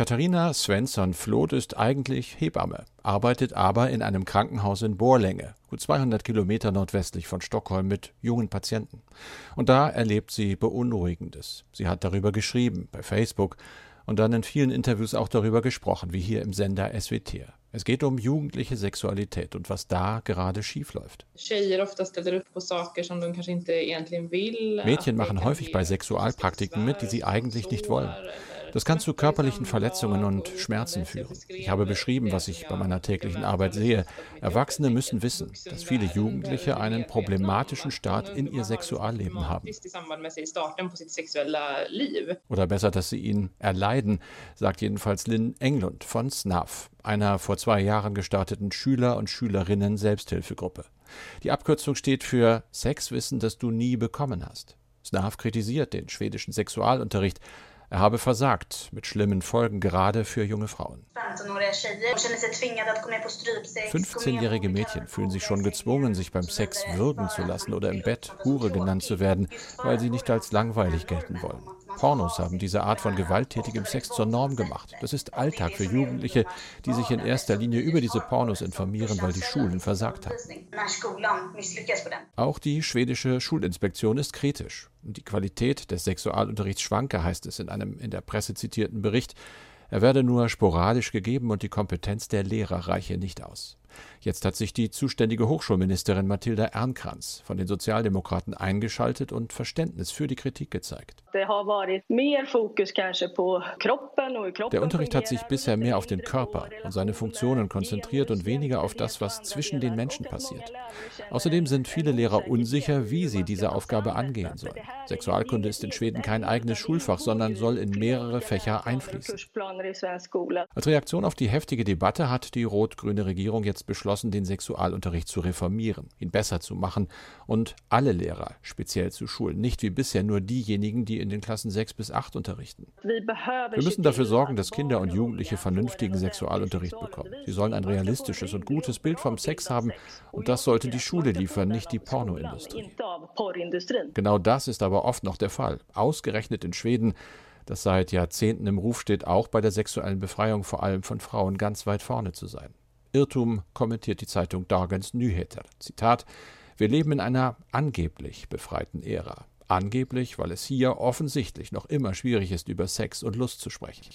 Katharina Svensson-Floth ist eigentlich Hebamme, arbeitet aber in einem Krankenhaus in Borlänge, gut 200 Kilometer nordwestlich von Stockholm, mit jungen Patienten. Und da erlebt sie Beunruhigendes. Sie hat darüber geschrieben, bei Facebook, und dann in vielen Interviews auch darüber gesprochen, wie hier im Sender SWT. Es geht um jugendliche Sexualität und was da gerade schiefläuft. Mädchen machen häufig bei Sexualpraktiken mit, die sie eigentlich nicht wollen. Das kann zu körperlichen Verletzungen und Schmerzen führen. Ich habe beschrieben, was ich bei meiner täglichen Arbeit sehe. Erwachsene müssen wissen, dass viele Jugendliche einen problematischen Start in ihr Sexualleben haben. Oder besser, dass sie ihn erleiden, sagt jedenfalls Lynn Englund von SNAF, einer vor zwei Jahren gestarteten Schüler- und Schülerinnen Selbsthilfegruppe. Die Abkürzung steht für Sexwissen, das du nie bekommen hast. SNAF kritisiert den schwedischen Sexualunterricht, er habe versagt, mit schlimmen Folgen gerade für junge Frauen. 15-jährige Mädchen fühlen sich schon gezwungen, sich beim Sex würgen zu lassen oder im Bett Hure genannt zu werden, weil sie nicht als langweilig gelten wollen. Pornos haben diese Art von gewalttätigem Sex zur Norm gemacht. Das ist Alltag für Jugendliche, die sich in erster Linie über diese Pornos informieren, weil die Schulen versagt haben. Auch die schwedische Schulinspektion ist kritisch. Die Qualität des Sexualunterrichts schwanke, heißt es in einem in der Presse zitierten Bericht. Er werde nur sporadisch gegeben und die Kompetenz der Lehrer reiche nicht aus. Jetzt hat sich die zuständige Hochschulministerin Mathilda Ernkranz von den Sozialdemokraten eingeschaltet und Verständnis für die Kritik gezeigt. Der Unterricht hat sich bisher mehr auf den Körper und seine Funktionen konzentriert und weniger auf das, was zwischen den Menschen passiert. Außerdem sind viele Lehrer unsicher, wie sie diese Aufgabe angehen sollen. Sexualkunde ist in Schweden kein eigenes Schulfach, sondern soll in mehrere Fächer einfließen. Als Reaktion auf die heftige Debatte hat die rot-grüne Regierung jetzt beschlossen, den Sexualunterricht zu reformieren, ihn besser zu machen und alle Lehrer speziell zu schulen, nicht wie bisher nur diejenigen, die in den Klassen 6 bis 8 unterrichten. Wir müssen dafür sorgen, dass Kinder und Jugendliche vernünftigen Sexualunterricht bekommen. Sie sollen ein realistisches und gutes Bild vom Sex haben und das sollte die Schule liefern, nicht die Pornoindustrie. Genau das ist aber oft noch der Fall. Ausgerechnet in Schweden das seit Jahrzehnten im Ruf steht, auch bei der sexuellen Befreiung vor allem von Frauen ganz weit vorne zu sein. Irrtum kommentiert die Zeitung Dagens Nyheter. Zitat: Wir leben in einer angeblich befreiten Ära. Angeblich, weil es hier offensichtlich noch immer schwierig ist, über Sex und Lust zu sprechen.